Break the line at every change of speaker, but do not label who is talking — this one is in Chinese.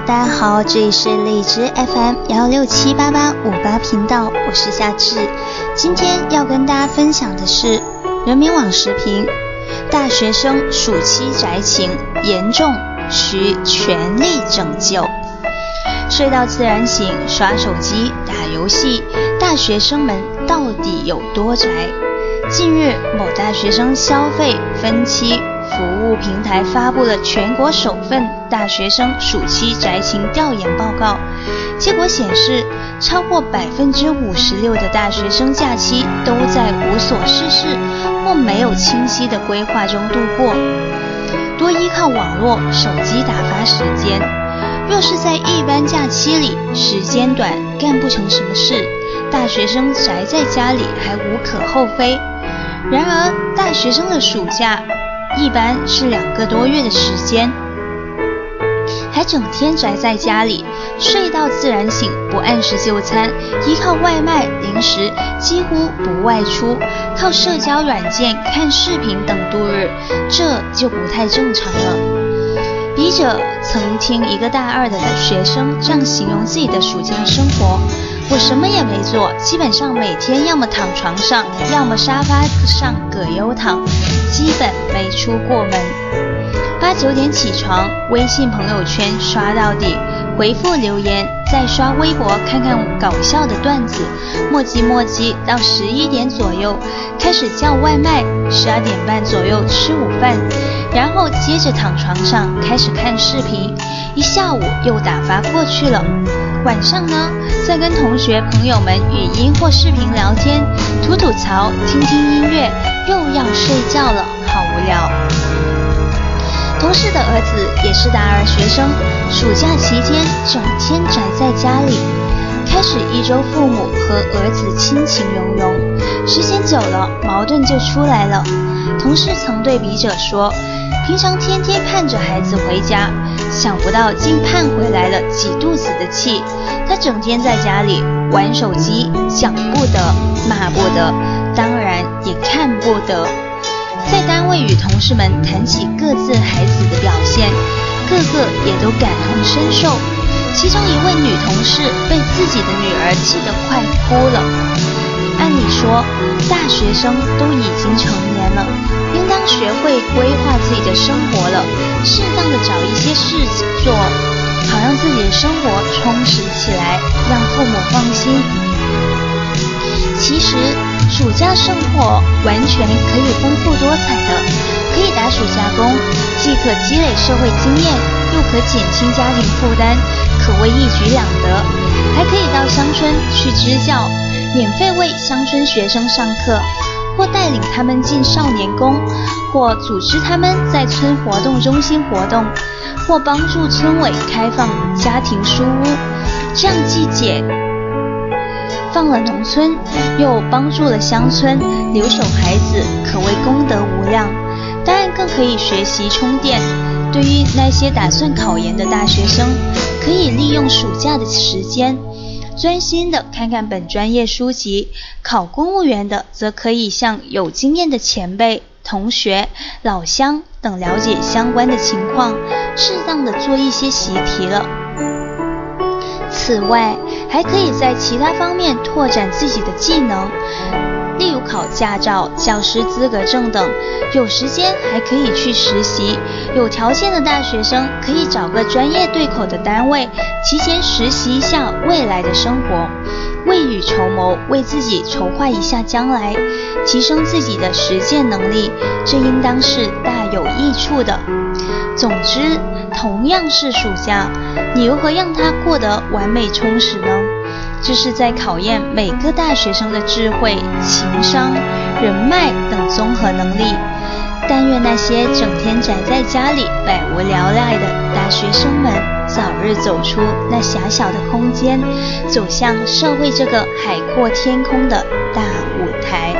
大家好，这里是荔枝 FM 幺六七八八五八频道，我是夏至。今天要跟大家分享的是人民网时评：大学生暑期宅情严重，需全力拯救。睡到自然醒，刷手机、打游戏，大学生们到底有多宅？近日，某大学生消费分期服务平台发布了全国首份大学生暑期宅情调研报告，结果显示，超过百分之五十六的大学生假期都在无所事事或没有清晰的规划中度过，多依靠网络、手机打发时间。若是在一般假期里，时间短，干不成什么事，大学生宅在家里还无可厚非。然而，大学生的暑假一般是两个多月的时间，还整天宅在家里，睡到自然醒，不按时就餐，依靠外卖、零食，几乎不外出，靠社交软件、看视频等度日，这就不太正常了。笔者曾听一个大二的学生这样形容自己的暑假生活。什么也没做，基本上每天要么躺床上，要么沙发上葛优躺，基本没出过门。八九点起床，微信朋友圈刷到底，回复留言，再刷微博看看搞笑的段子，磨叽磨叽到十一点左右，开始叫外卖，十二点半左右吃午饭，然后接着躺床上开始看视频，一下午又打发过去了。晚上呢？再跟同学朋友们语音或视频聊天，吐吐槽，听听音乐，又要睡觉了，好无聊。同事的儿子也是大二学生，暑假期间整天宅在家里，开始一周父母和儿子亲情融融，时间久了矛盾就出来了。同事曾对笔者说，平常天天盼着孩子回家。想不到竟盼回来了几肚子的气，他整天在家里玩手机，讲不得，骂不得，当然也看不得。会与同事们谈起各自孩子的表现，个个也都感同身受。其中一位女同事被自己的女儿气得快哭了。按理说，大学生都已经成年了，应当学会规划自己的生活了，适当的找一些事情做，好让自己的生活充实起来，让父母放心。其实，暑假生活完全可以丰富多彩的，可以打暑假工，既可积累社会经验，又可减轻家庭负担，可谓一举两得。还可以到乡村去支教。免费为乡村学生上课，或带领他们进少年宫，或组织他们在村活动中心活动，或帮助村委开放家庭书屋，这样既解放了农村，又帮助了乡村留守孩子，可谓功德无量。当然，更可以学习充电。对于那些打算考研的大学生，可以利用暑假的时间。专心的看看本专业书籍，考公务员的则可以向有经验的前辈、同学、老乡等了解相关的情况，适当的做一些习题了。此外，还可以在其他方面拓展自己的技能。驾照、教师资格证等，有时间还可以去实习。有条件的大学生可以找个专业对口的单位，提前实习一下未来的生活，未雨绸缪，为自己筹划一下将来，提升自己的实践能力，这应当是大有益处的。总之，同样是暑假，你如何让它过得完美充实呢？这是在考验每个大学生的智慧、情商、人脉等综合能力。但愿那些整天宅在家里、百无聊赖的大学生们，早日走出那狭小的空间，走向社会这个海阔天空的大舞台。